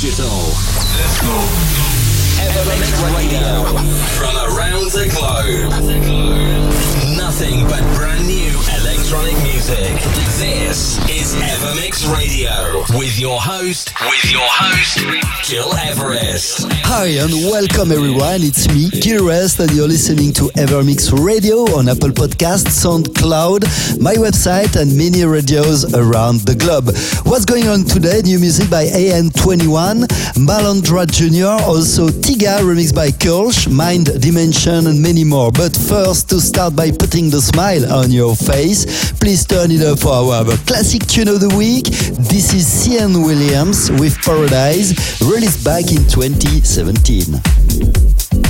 digital. Let's go. Evermix Radio. From around the globe. But brand new electronic music. This is Evermix Radio with your host, with your host, Gil Everest. Hi and welcome everyone. It's me, Gil Everest, and you're listening to Evermix Radio on Apple Podcasts, SoundCloud, my website, and many radios around the globe. What's going on today? New music by AN21, Malandra Jr., also Tiga, remixed by Kirsch, Mind Dimension, and many more. But first, to start by putting the smile on your face, please turn it up for our classic tune of the week. This is Cian Williams with Paradise, released back in 2017.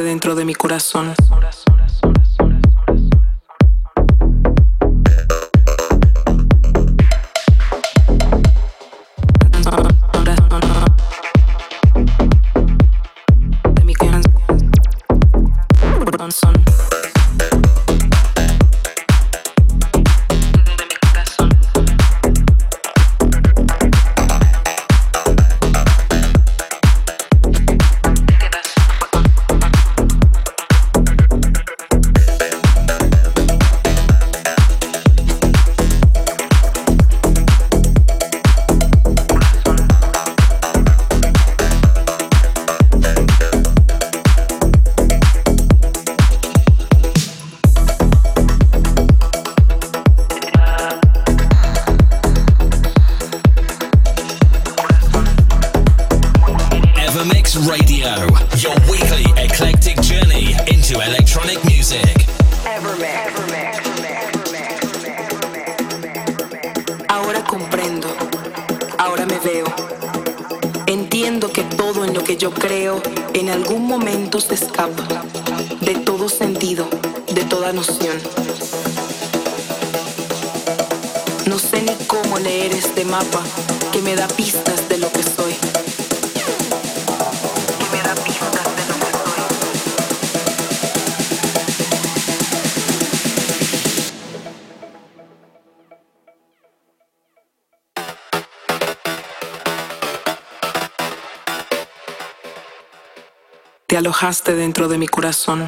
Dentro de mi corazón. Entiendo que todo en lo que yo creo en algún momento se escapa de todo sentido, de toda noción. No sé ni cómo leer este mapa que me da pistas de lo que soy. Alojaste dentro de mi corazón.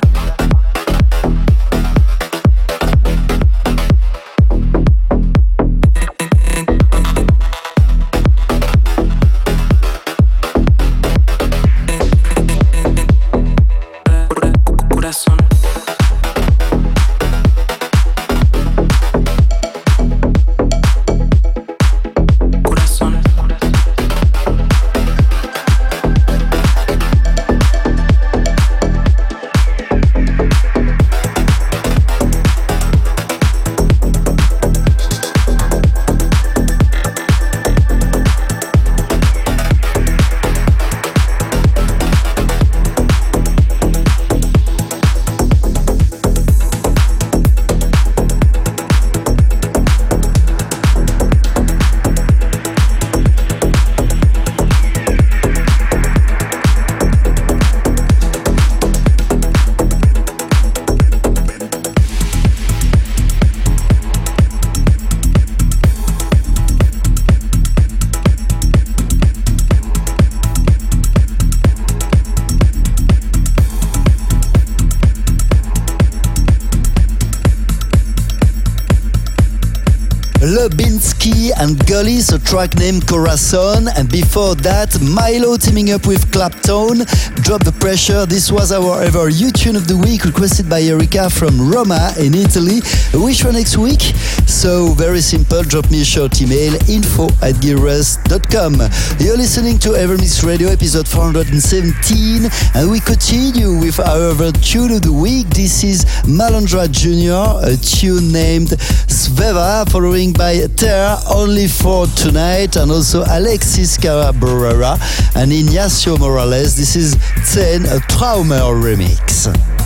And Gullis, a track named Corazon. And before that, Mylo teaming up with Claptone, Drop the Pressure. This was our ever U tune of the week, requested by Erika from Roma in Italy. Wish for next week? So, very simple, drop me a short email info at gearrest.com. You're listening to Evermix Radio episode 417, and we continue with our ever tune of the week. This is Malandra Jr., a tune named Sveva, following by Ter only for tonight, and also Alexis Cabrera and Ignacio Morales. This is 10, a Traumer remix.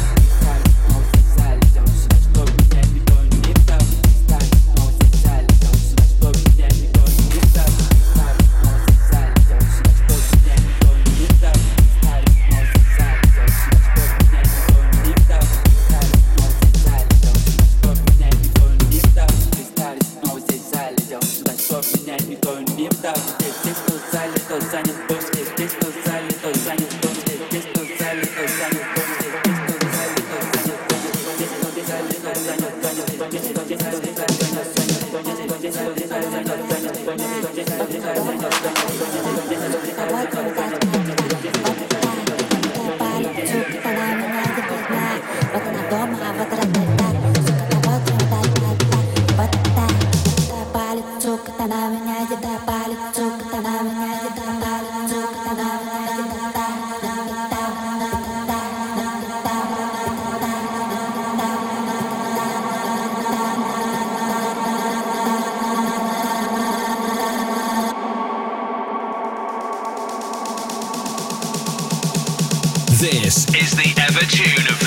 is the Ever Tune of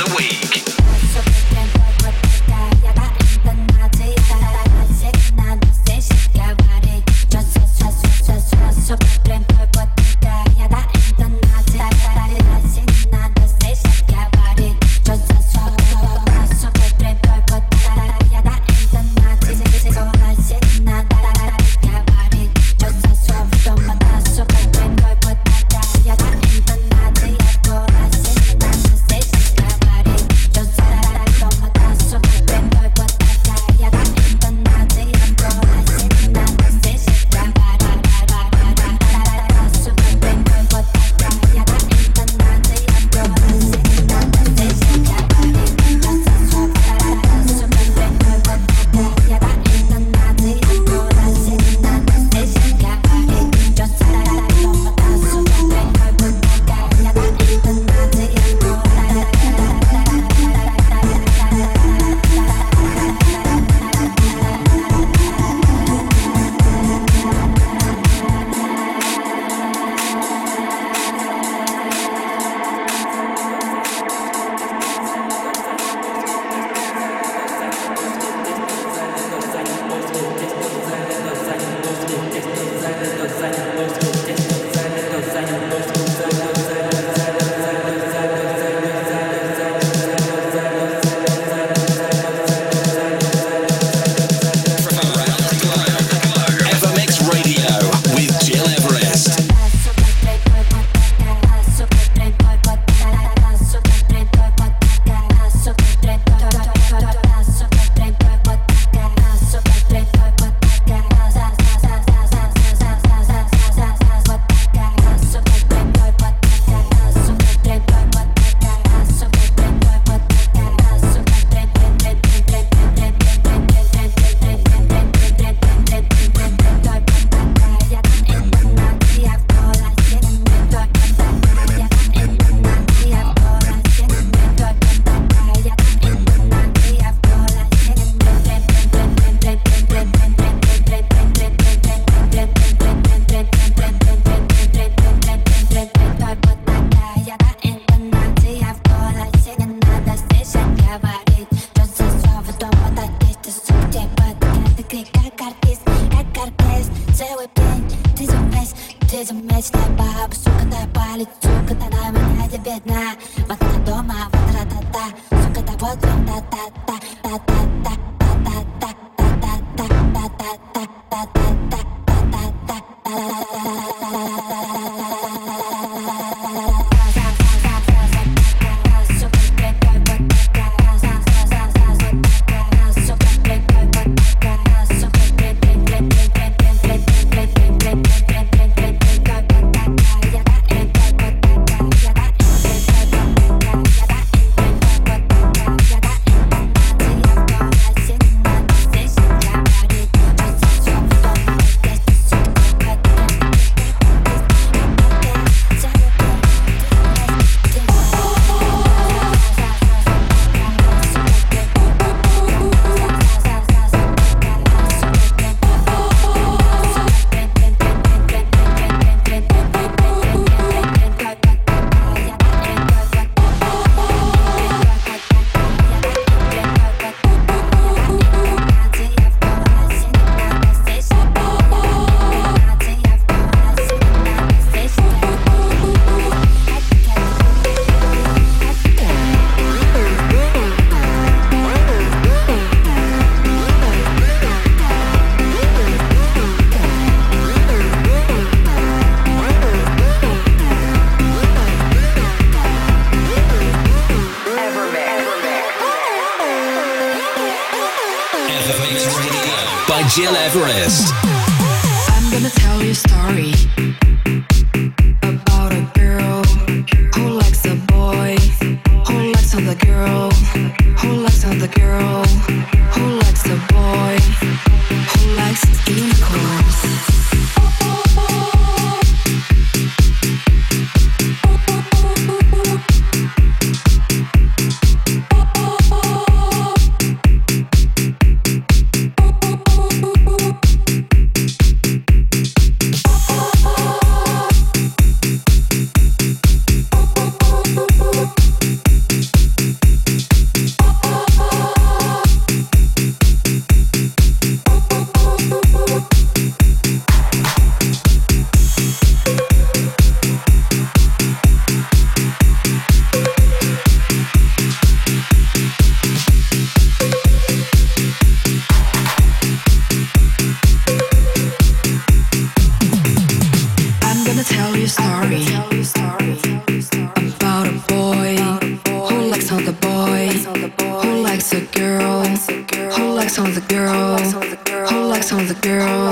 likes a girl? Who likes on the girl? Who likes on the girl?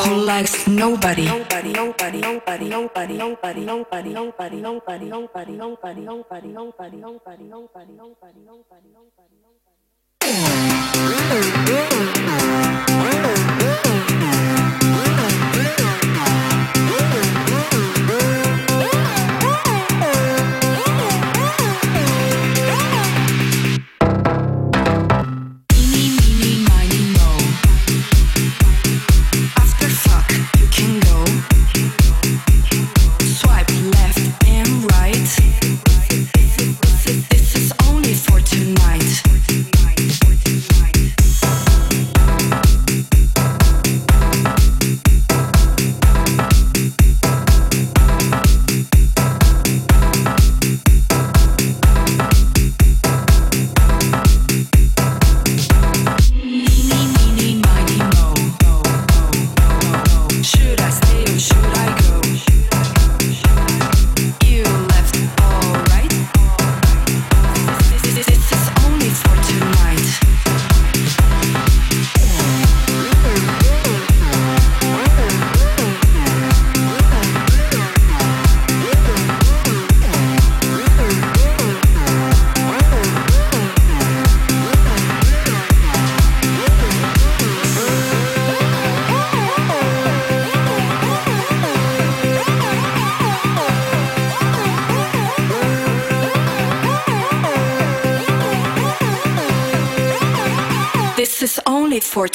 Who likes nobody? Nobody, nobody, nobody, nobody, nobody, nobody, nobody, nobody, nobody, nobody, nobody, nobody, nobody, nobody, nobody, nobody, nobody.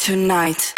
tonight.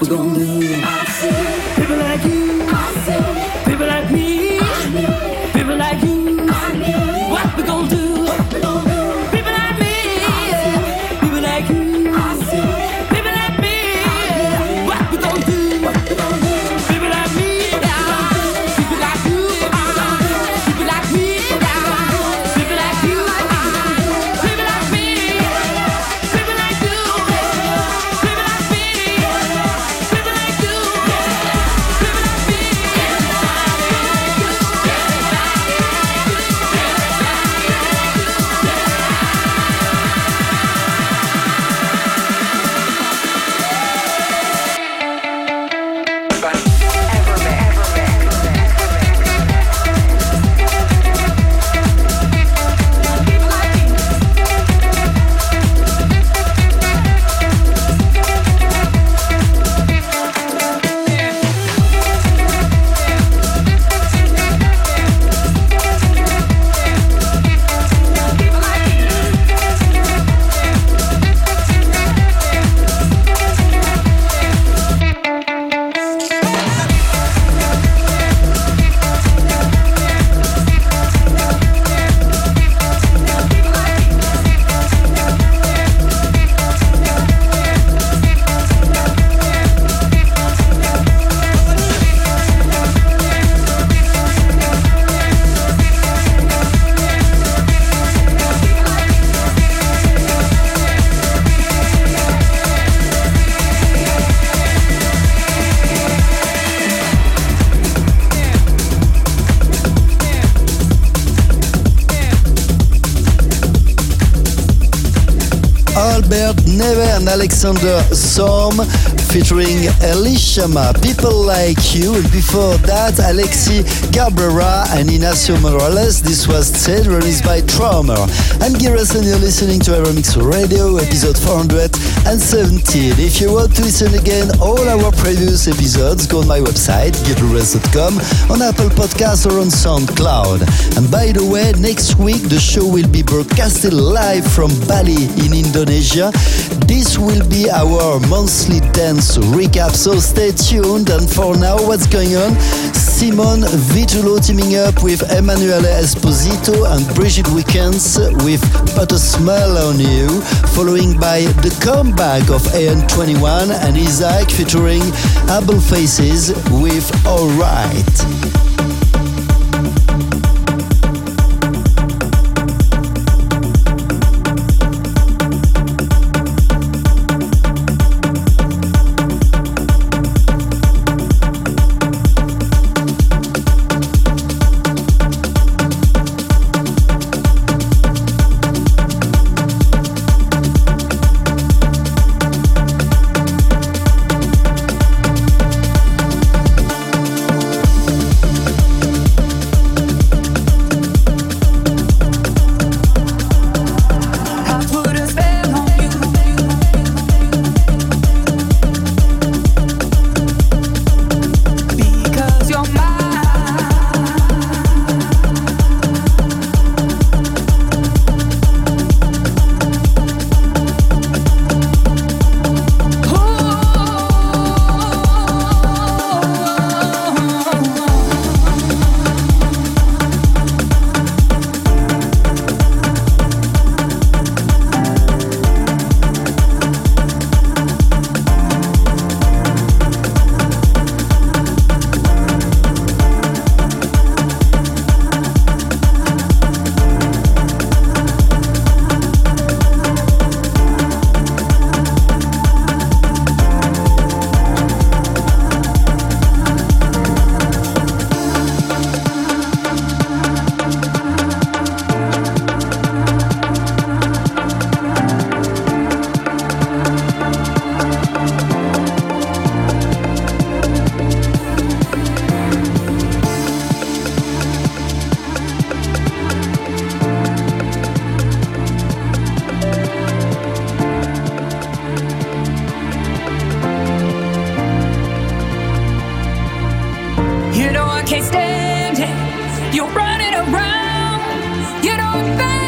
We gonna Alexander Sorm featuring Elishama, People Like You, and before that Alexi Cabrera and Inacio Morales. This was said released by Trauma. I'm and you're listening to Evermix Radio, episode 417. If you want to listen again all our previous episodes, go on my website, giras.com, on Apple Podcasts or on SoundCloud. And by the way, next week the show will be broadcasted live from Bali in Indonesia. This will be our monthly dance recap, so stay tuned. And for now, what's going on? Simon Vitulo teaming up with Emanuele Esposito and Brigitte Weekends with Put a Smile on You, following by the comeback of AN21 and Isaac featuring Able Faces with Alright. stay standing. You're running around. You don't think.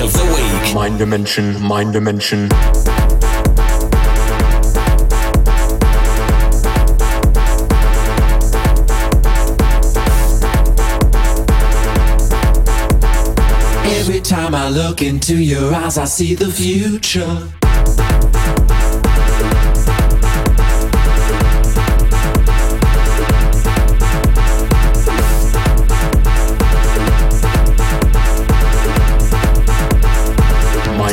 Of the Week. Mind dimension, mind dimension. Every time I look into your eyes, I see the future.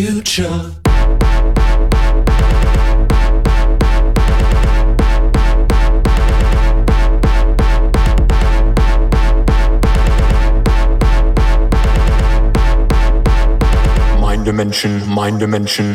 future. Mind dimension, mind dimension.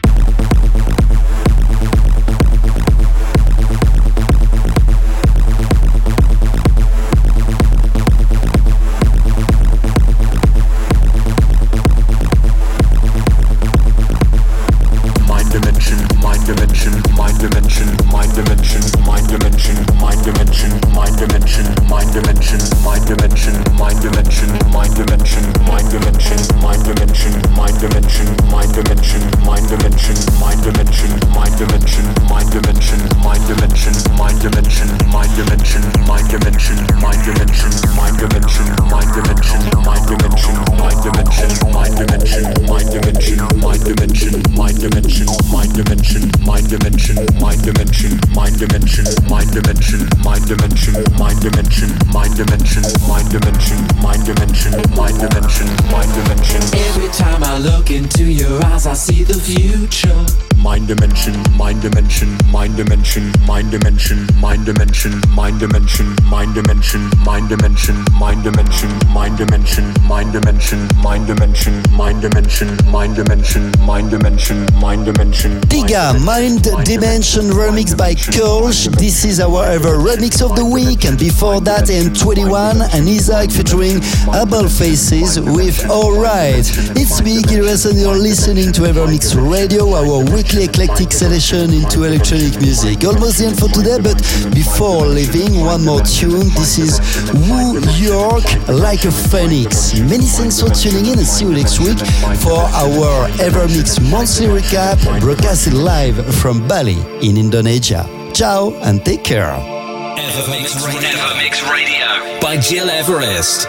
The future. Mind dimension, mind dimension, mind dimension, mind dimension, mind dimension, mind dimension, mind dimension, mind dimension, mind dimension, mind dimension, mind dimension, mind dimension, mind dimension, mind dimension, mind dimension, mind dimension. Diga, Mind Dimension remix by Kirsch. This is our ever remix of the week. And before that, AN21 and Isaac featuring Apple Faces with Alright. It's me, and you're listening to Evermix Radio, our weekly eclectic selection into electronic music. Almost the end for today, but before leaving, one more tune. This is Woo York Like a Phoenix. Many thanks for tuning in and see you next week for our Evermix monthly recap broadcasted live from Bali in Indonesia. Ciao and take care. Evermix Radio, Evermix Radio by Gil Everest.